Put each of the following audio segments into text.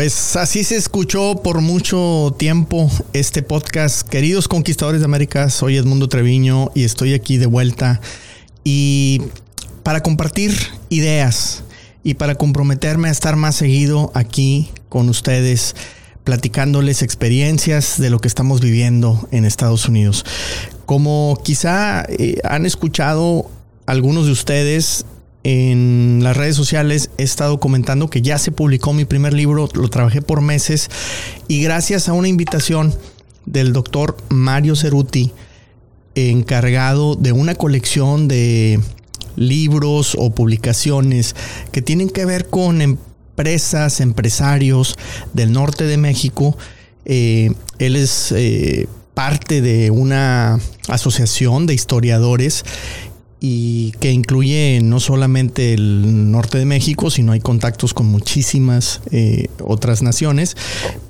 Pues así se escuchó por mucho tiempo este podcast. Queridos conquistadores de América, soy Edmundo Treviño y estoy aquí de vuelta. Y para compartir ideas y para comprometerme a estar más seguido aquí con ustedes, platicándoles experiencias de lo que estamos viviendo en Estados Unidos. Como quizá eh, han escuchado algunos de ustedes, en las redes sociales he estado comentando que ya se publicó mi primer libro, lo trabajé por meses y gracias a una invitación del doctor Mario Ceruti, encargado de una colección de libros o publicaciones que tienen que ver con empresas, empresarios del norte de México. Eh, él es eh, parte de una asociación de historiadores y que incluye no solamente el norte de México, sino hay contactos con muchísimas eh, otras naciones.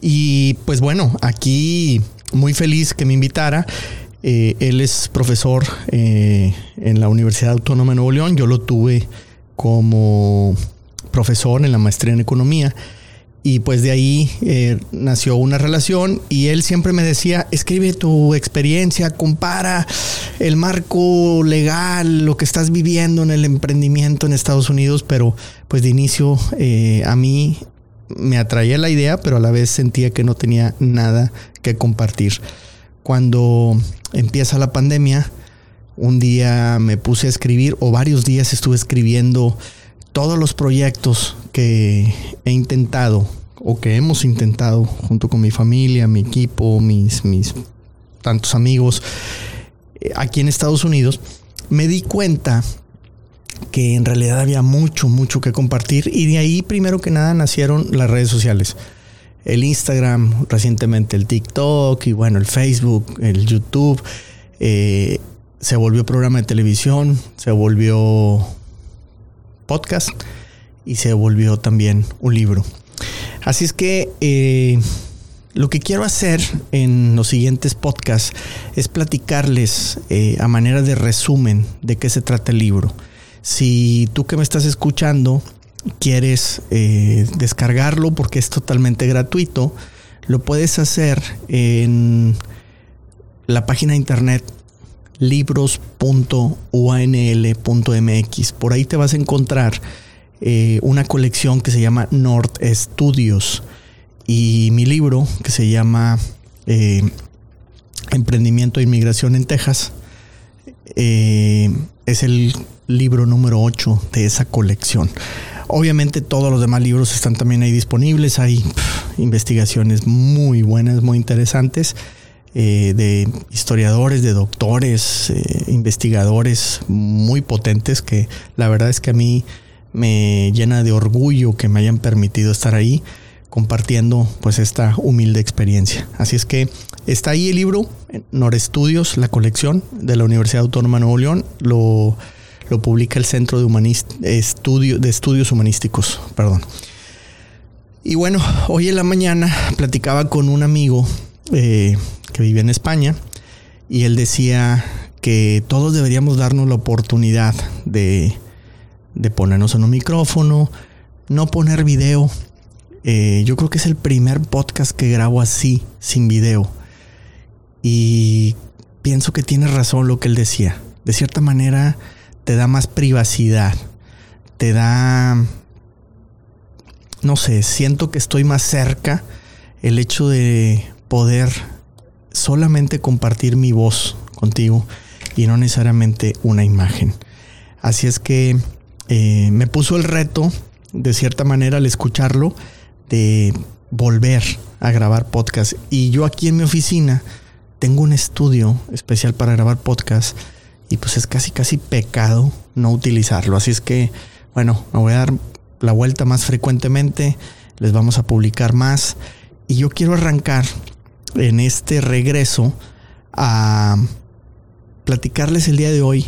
Y pues bueno, aquí muy feliz que me invitara. Eh, él es profesor eh, en la Universidad Autónoma de Nuevo León. Yo lo tuve como profesor en la maestría en economía. Y pues de ahí eh, nació una relación y él siempre me decía, escribe tu experiencia, compara el marco legal, lo que estás viviendo en el emprendimiento en Estados Unidos, pero pues de inicio eh, a mí me atraía la idea, pero a la vez sentía que no tenía nada que compartir. Cuando empieza la pandemia, un día me puse a escribir, o varios días estuve escribiendo todos los proyectos que he intentado o que hemos intentado junto con mi familia, mi equipo, mis, mis tantos amigos eh, aquí en Estados Unidos, me di cuenta que en realidad había mucho, mucho que compartir y de ahí primero que nada nacieron las redes sociales. El Instagram, recientemente el TikTok y bueno, el Facebook, el YouTube. Eh, se volvió programa de televisión, se volvió podcast y se volvió también un libro. Así es que eh, lo que quiero hacer en los siguientes podcasts es platicarles eh, a manera de resumen de qué se trata el libro. Si tú que me estás escuchando quieres eh, descargarlo porque es totalmente gratuito, lo puedes hacer en la página de internet libros.uanl.mx. Por ahí te vas a encontrar eh, una colección que se llama North Studios y mi libro que se llama eh, Emprendimiento e Inmigración en Texas. Eh, es el libro número 8 de esa colección. Obviamente todos los demás libros están también ahí disponibles. Hay investigaciones muy buenas, muy interesantes. Eh, de historiadores, de doctores, eh, investigadores muy potentes que la verdad es que a mí me llena de orgullo que me hayan permitido estar ahí compartiendo pues esta humilde experiencia. Así es que está ahí el libro, Estudios, la colección de la Universidad Autónoma de Nuevo León, lo, lo publica el Centro de, Estudio, de Estudios Humanísticos. Perdón. Y bueno, hoy en la mañana platicaba con un amigo eh, que vive en España, y él decía que todos deberíamos darnos la oportunidad de, de ponernos en un micrófono, no poner video. Eh, yo creo que es el primer podcast que grabo así, sin video. Y pienso que tiene razón lo que él decía. De cierta manera, te da más privacidad. Te da... No sé, siento que estoy más cerca. El hecho de poder solamente compartir mi voz contigo y no necesariamente una imagen. Así es que eh, me puso el reto, de cierta manera, al escucharlo, de volver a grabar podcast. Y yo aquí en mi oficina tengo un estudio especial para grabar podcast y pues es casi casi pecado no utilizarlo. Así es que, bueno, me voy a dar la vuelta más frecuentemente, les vamos a publicar más y yo quiero arrancar en este regreso a platicarles el día de hoy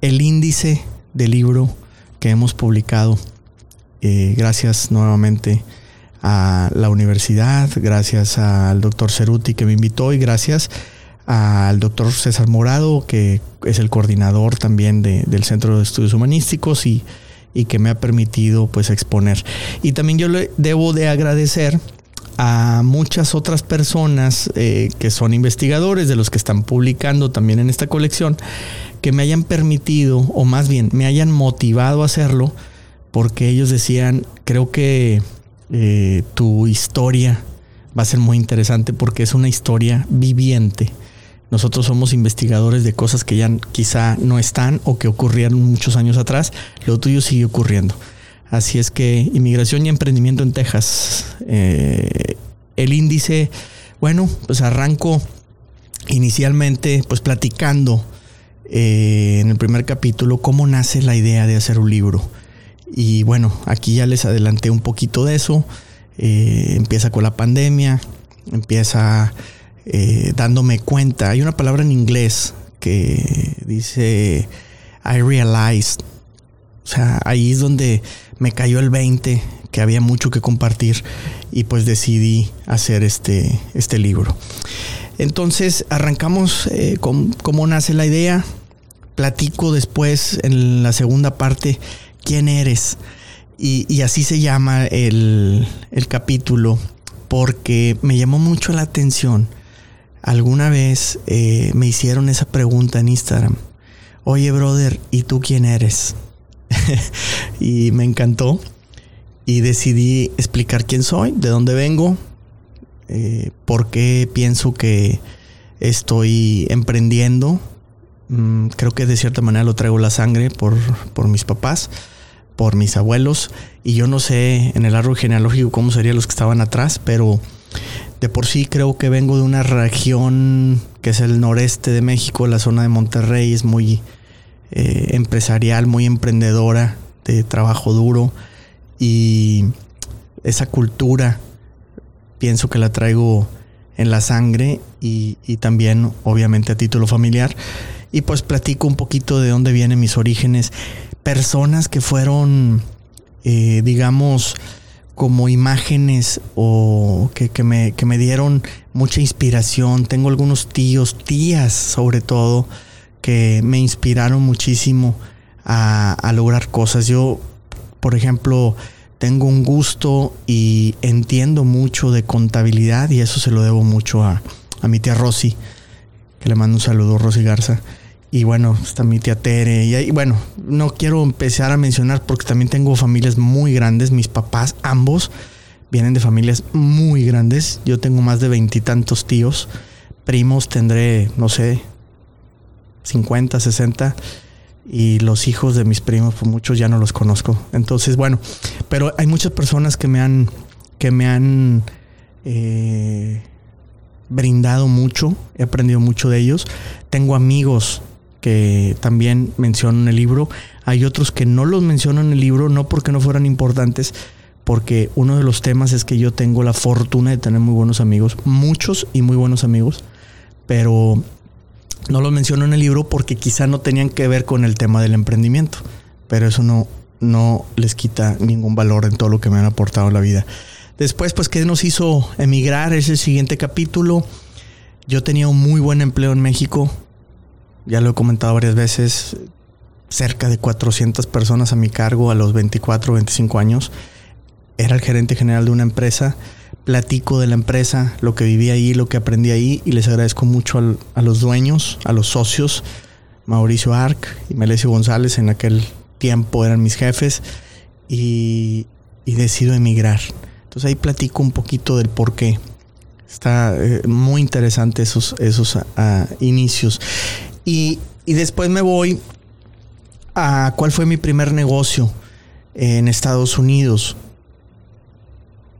el índice del libro que hemos publicado. Eh, gracias nuevamente a la universidad, gracias al doctor Ceruti que me invitó y gracias al doctor César Morado, que es el coordinador también del Centro de Estudios Humanísticos y, y, que me ha permitido pues exponer. Y también yo le debo de agradecer a muchas otras personas eh, que son investigadores, de los que están publicando también en esta colección, que me hayan permitido, o más bien me hayan motivado a hacerlo, porque ellos decían, creo que eh, tu historia va a ser muy interesante porque es una historia viviente. Nosotros somos investigadores de cosas que ya quizá no están o que ocurrieron muchos años atrás. Lo tuyo sigue ocurriendo. Así es que inmigración y emprendimiento en Texas. Eh, el índice, bueno, pues arranco inicialmente pues platicando eh, en el primer capítulo cómo nace la idea de hacer un libro. Y bueno, aquí ya les adelanté un poquito de eso. Eh, empieza con la pandemia, empieza dándome cuenta. Hay una palabra en inglés que dice I realized. O sea, ahí es donde me cayó el 20 que había mucho que compartir y pues decidí hacer este, este libro. Entonces arrancamos eh, con cómo nace la idea. Platico después en la segunda parte quién eres. Y, así se llama el, capítulo porque me llamó mucho la atención. Alguna vez eh, me hicieron esa pregunta en Instagram. Oye, brother, ¿y tú quién eres? y me encantó. Y decidí explicar quién soy, de dónde vengo, eh, por qué pienso que estoy emprendiendo. Mm, creo que de cierta manera lo traigo la sangre por, por mis papás, por mis abuelos. Y yo no sé en el árbol genealógico cómo serían los que estaban atrás, pero de por sí creo que vengo de una región que es el noreste de México, la zona de Monterrey, es muy eh, empresarial, muy emprendedora, de trabajo duro y esa cultura pienso que la traigo en la sangre y, también obviamente a título familiar. Y pues platico un poquito de dónde vienen mis orígenes. Personas que fueron, eh, digamos, como imágenes o que, me, que me dieron mucha inspiración. Tengo algunos tíos, tías sobre todo, que me inspiraron muchísimo a, lograr cosas. Yo, por ejemplo, tengo un gusto y entiendo mucho de contabilidad y eso se lo debo mucho a, mi tía Rosy, que le mando un saludo, Rosy Garza. Y bueno, está mi tía Tere. Y, bueno, no quiero empezar a mencionar porque también tengo familias muy grandes. Mis papás, ambos, vienen de familias muy grandes. Yo tengo más de veintitantos tíos. Primos tendré, no sé, 50, 60 y los hijos de mis primos, pues muchos ya no los conozco. Entonces, bueno, pero hay muchas personas que me han, que me han eh, brindado mucho, he aprendido mucho de ellos. Tengo amigos que también menciono en el libro. Hay otros que no los menciono en el libro, no porque no fueran importantes, porque uno de los temas es que yo tengo la fortuna de tener muy buenos amigos, muchos y muy buenos amigos, pero no lo menciono en el libro porque quizá no tenían que ver con el tema del emprendimiento, pero eso no, no les quita ningún valor en todo lo que me han aportado en la vida. Después, pues, ¿qué nos hizo emigrar? Es el siguiente capítulo. Yo tenía un muy buen empleo en México. Ya lo he comentado varias veces. Cerca de 400 personas a mi cargo a los 24, 25 años. Era el gerente general de una empresa platico de la empresa, lo que viví ahí, lo que aprendí ahí y les agradezco mucho a los dueños, a los socios, Mauricio Arc y Melesio González en aquel tiempo eran mis jefes y, decido emigrar. Entonces ahí platico un poquito del por qué. Está eh, muy interesante esos, esos ah, inicios. Y, y después me voy a cuál fue mi primer negocio en Estados Unidos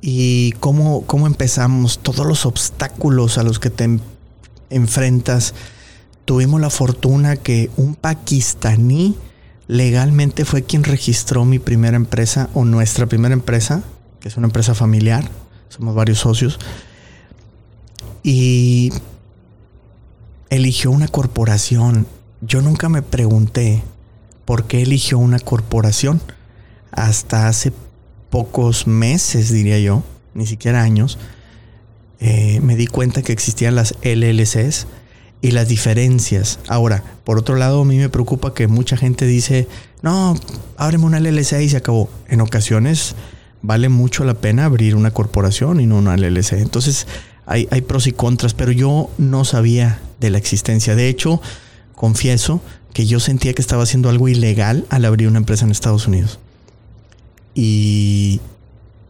y cómo, cómo empezamos, todos los obstáculos a los que te enfrentas. Tuvimos la fortuna que un pakistaní legalmente fue quien registró mi primera empresa o nuestra primera empresa, que es una empresa familiar, somos varios socios, y eligió una corporación. Yo nunca me pregunté por qué eligió una corporación hasta hace pocos meses, diría yo, ni siquiera años, eh, me di cuenta que existían las LLCs y las diferencias. Ahora, por otro lado, a mí me preocupa que mucha gente dice, no, ábreme una LLC y se acabó. En ocasiones vale mucho la pena abrir una corporación y no una LLC. Entonces hay, hay pros y contras, pero yo no sabía de la existencia. De hecho, confieso que yo sentía que estaba haciendo algo ilegal al abrir una empresa en Estados Unidos. Y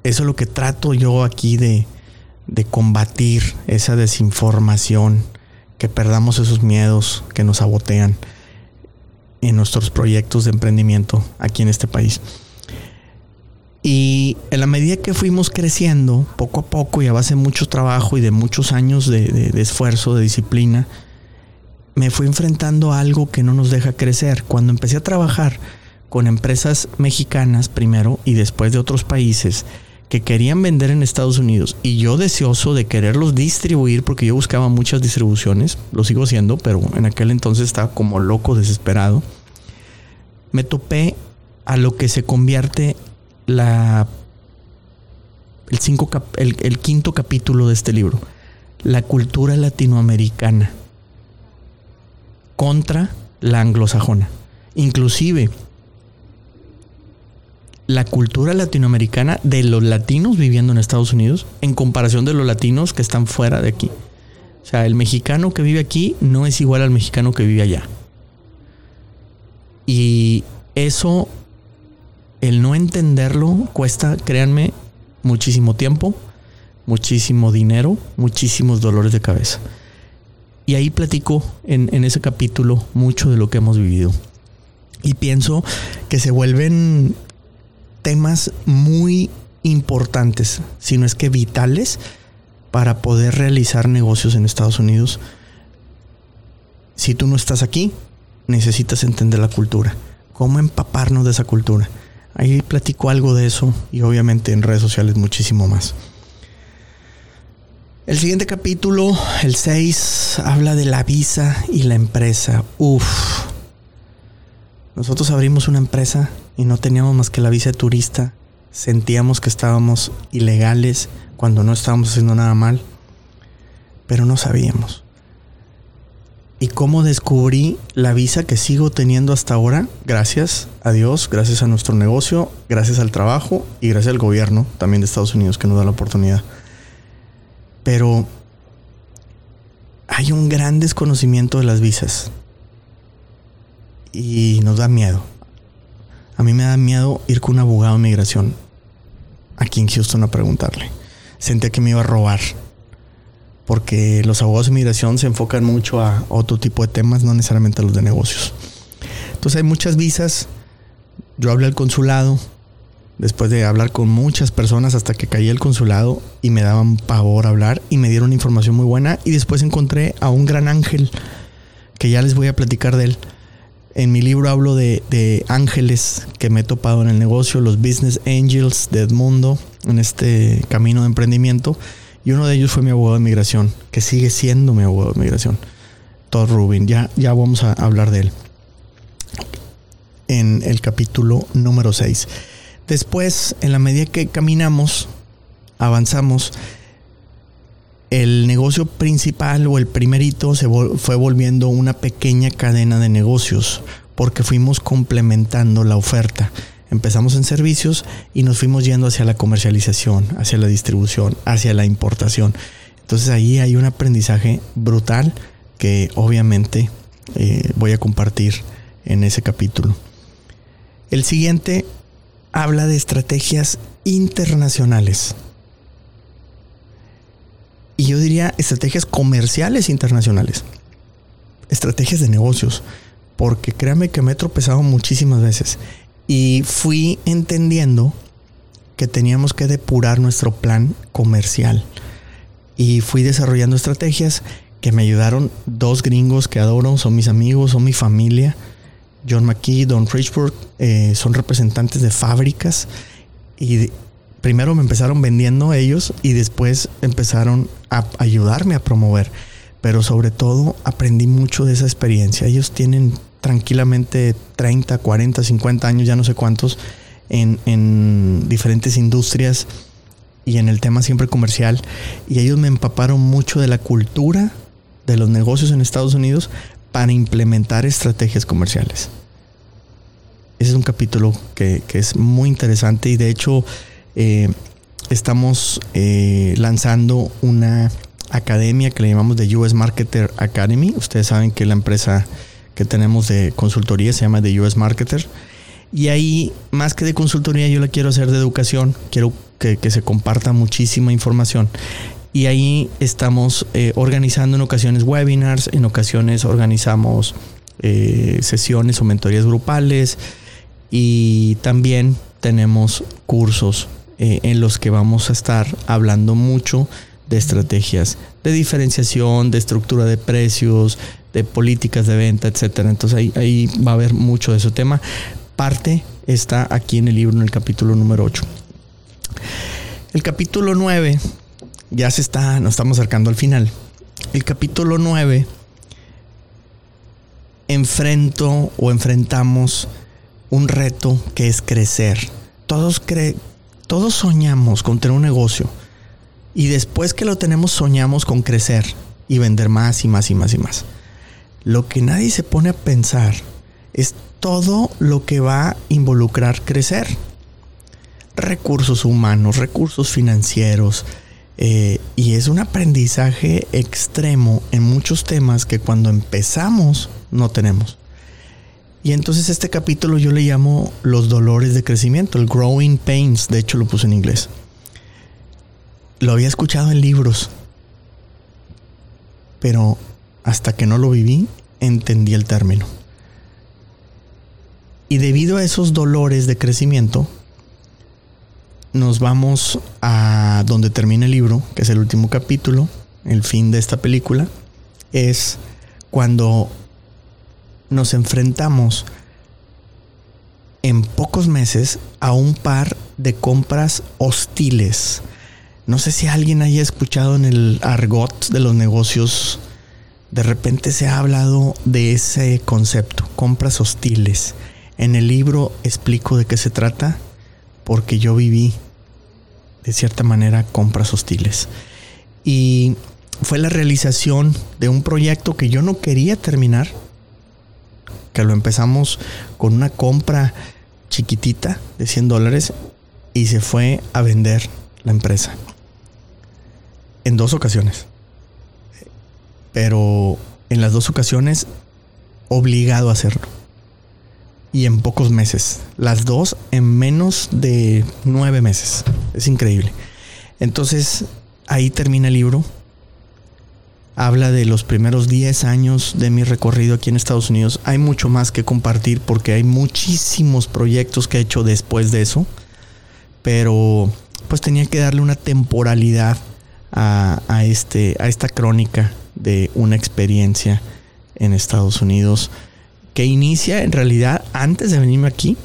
eso es lo que trato yo aquí de, de combatir, esa desinformación, que perdamos esos miedos que nos sabotean en nuestros proyectos de emprendimiento aquí en este país. Y en la medida que fuimos creciendo, poco a poco y a base de mucho trabajo y de muchos años de, esfuerzo, de disciplina, me fui enfrentando a algo que no nos deja crecer. Cuando empecé a trabajar con empresas mexicanas primero y después de otros países que querían vender en Estados Unidos y yo deseoso de quererlos distribuir porque yo buscaba muchas distribuciones, lo sigo haciendo, pero en aquel entonces estaba como loco, desesperado, me topé a lo que se convierte la, el, cinco, el, quinto capítulo de este libro, la cultura latinoamericana contra la anglosajona. Inclusive la cultura latinoamericana de los latinos viviendo en Estados Unidos en comparación de los latinos que están fuera de aquí. O sea, el mexicano que vive aquí no es igual al mexicano que vive allá. Y eso el no entenderlo cuesta, créanme, muchísimo tiempo, muchísimo dinero, muchísimos dolores de cabeza. Y ahí platico en, en, ese capítulo mucho de lo que hemos vivido. Y pienso que se vuelven temas muy importantes, si no es que vitales, para poder realizar negocios en Estados Unidos. Si tú no estás aquí, necesitas entender la cultura. Cómo empaparnos de esa cultura. Ahí platico algo de eso y obviamente en redes sociales muchísimo más. El siguiente capítulo, el 6, habla de la visa y la empresa. Uf. Nosotros abrimos una empresa y no teníamos más que la visa de turista. Sentíamos que estábamos ilegales cuando no estábamos haciendo nada mal, pero no sabíamos y cómo descubrí la visa que sigo teniendo hasta ahora, gracias a Dios, gracias a nuestro negocio, gracias al trabajo y gracias al gobierno también de Estados Unidos que nos da la oportunidad. Pero hay un gran desconocimiento de las visas y nos da miedo. A mí me da miedo ir con un abogado de migración aquí en Houston a preguntarle. Sentía que me iba a robar porque los abogados de inmigración se enfocan mucho a otro tipo de temas, no necesariamente a los de negocios. Entonces hay muchas visas. Yo hablé al consulado, después de hablar con muchas personas hasta que caí al consulado y me daban pavor hablar y me dieron información muy buena y después encontré a un gran ángel que ya les voy a platicar de él. En mi libro hablo de, de ángeles que me he topado en el negocio, los business angels de Edmundo, en este camino de emprendimiento. Y uno de ellos fue mi abogado de migración, que sigue siendo mi abogado de migración, Todd Rubin. Ya, ya vamos a hablar de él en el capítulo número 6. Después, en la medida que caminamos, avanzamos, el negocio principal o el primerito se fue volviendo una pequeña cadena de negocios porque fuimos complementando la oferta. Empezamos en servicios y nos fuimos yendo hacia la comercialización, hacia la distribución, hacia la importación. Entonces ahí hay un aprendizaje brutal que obviamente eh, voy a compartir en ese capítulo. El siguiente habla de estrategias internacionales. Y yo diría estrategias comerciales internacionales. Estrategias de negocios. Porque créame que me he tropezado muchísimas veces. Y fui entendiendo que teníamos que depurar nuestro plan comercial. Y fui desarrollando estrategias que me ayudaron dos gringos que adoro, son mis amigos, son mi familia. John McKee, Don Richburg, eh, son representantes de fábricas. Y primero me empezaron vendiendo ellos y después empezaron a ayudarme a promover. Pero sobre todo aprendí mucho de esa experiencia. Ellos tienen tranquilamente 30, 40, 50 años, ya no sé cuántos, en, diferentes industrias y en el tema siempre comercial. Y ellos me empaparon mucho de la cultura de los negocios en Estados Unidos para implementar estrategias comerciales. Ese es un capítulo que, es muy interesante y de hecho eh, estamos eh, lanzando una academia que le llamamos de US Marketer Academy. Ustedes saben que la empresa que tenemos de consultoría se llama The US Marketer. Y ahí, más que de consultoría, yo la quiero hacer de educación. Quiero que, se comparta muchísima información. Y ahí estamos eh, organizando en ocasiones webinars, en ocasiones organizamos eh, sesiones o mentorías grupales y también tenemos cursos eh, en los que vamos a estar hablando mucho de estrategias de diferenciación, de estructura de precios, de políticas de venta, etcétera. Entonces ahí, va a haber mucho de ese tema. Parte está aquí en el libro, en el capítulo número 8. El capítulo 9 ya se está, nos estamos acercando al final. El capítulo 9 enfrento o enfrentamos un reto que es crecer. Todos, cre todos soñamos con tener un negocio y después que lo tenemos soñamos con crecer y vender más y más y más y más. Lo que nadie se pone a pensar es todo lo que va a involucrar crecer. Recursos humanos, recursos financieros. Eh, y es un aprendizaje extremo en muchos temas que cuando empezamos no tenemos. Y entonces este capítulo yo le llamo los dolores de crecimiento, el growing pains, de hecho lo puse en inglés lo había escuchado en libros, pero hasta que no lo viví, entendí el término. Y debido a esos dolores de crecimiento, nos vamos a donde termina el libro, que es el último capítulo, el fin de esta película, es cuando nos enfrentamos en pocos meses a un par de compras hostiles no sé si alguien haya escuchado en el argot de los negocios, de repente se ha hablado de ese concepto, compras hostiles. En el libro explico de qué se trata, porque yo viví, de cierta manera, compras hostiles. Y fue la realización de un proyecto que yo no quería terminar, lo empezamos con una compra chiquitita de 100 dólares y se fue a vender la empresa en dos ocasiones. Pero en las dos ocasiones obligado a hacerlo. Y en pocos meses. Las dos en menos de nueve meses. Es increíble. Entonces, ahí termina el libro. Habla de los primeros 10 años de mi recorrido aquí en Estados Unidos. Hay mucho más que compartir porque hay muchísimos proyectos que he hecho después de eso. Pero pues tenía que darle una temporalidad a, este, a esta crónica de una experiencia en Estados Unidos que inicia en realidad antes de venirme aquí,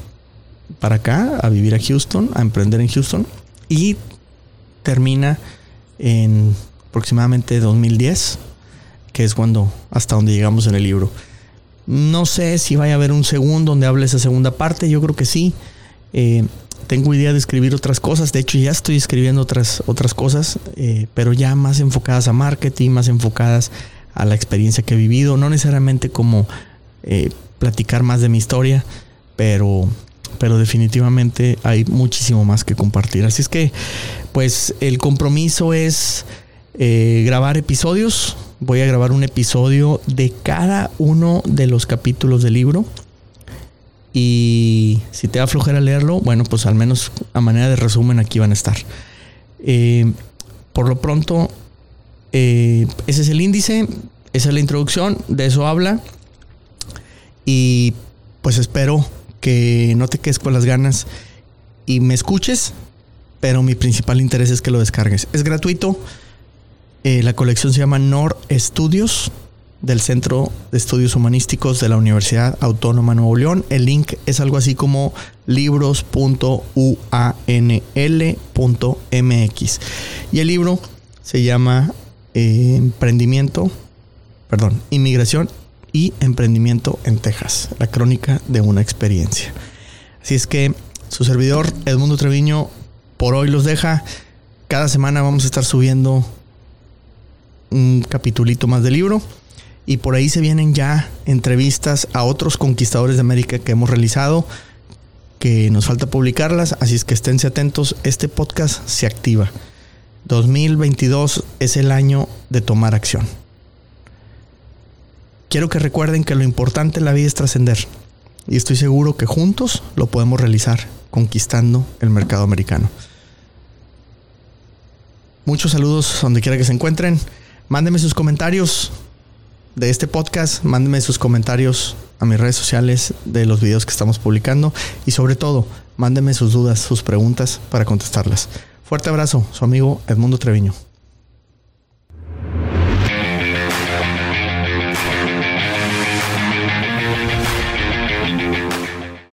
para acá, a vivir a Houston, a emprender en Houston, y termina en aproximadamente 2010, que es cuando, hasta donde llegamos en el libro. No sé si vaya a haber un segundo donde hable esa segunda parte, yo creo que sí. Eh, tengo idea de escribir otras cosas. De hecho, ya estoy escribiendo otras, otras cosas, eh, pero ya más enfocadas a marketing, más enfocadas a la experiencia que he vivido. No necesariamente como eh, platicar más de mi historia, pero, pero definitivamente hay muchísimo más que compartir. Así es que, pues, el compromiso es eh, grabar episodios. Voy a grabar un episodio de cada uno de los capítulos del libro. Y si te da flojera leerlo, bueno, pues al menos a manera de resumen aquí van a estar. Eh, por lo pronto, eh, ese es el índice, esa es la introducción, de eso habla. Y pues espero que no te quedes con las ganas y me escuches, pero mi principal interés es que lo descargues. Es gratuito. Eh, la colección se llama Nor Studios del Centro de Estudios Humanísticos de la Universidad Autónoma Nuevo León. El link es algo así como libros.uanl.mx. Y el libro se llama eh, Emprendimiento, perdón, Inmigración y Emprendimiento en Texas, la crónica de una experiencia. Así es que su servidor Edmundo Treviño por hoy los deja. Cada semana vamos a estar subiendo un capitulito más del libro. Y por ahí se vienen ya entrevistas a otros conquistadores de América que hemos realizado, que nos falta publicarlas, así es que esténse atentos. Este podcast se activa. 2022 es el año de tomar acción. Quiero que recuerden que lo importante en la vida es trascender. Y estoy seguro que juntos lo podemos realizar conquistando el mercado americano. Muchos saludos donde quiera que se encuentren. Mándenme sus comentarios de este podcast. Mándenme sus comentarios a mis redes sociales de los videos que estamos publicando. Y sobre todo, mándenme sus dudas, sus preguntas para contestarlas. Fuerte abrazo, su amigo Edmundo Treviño.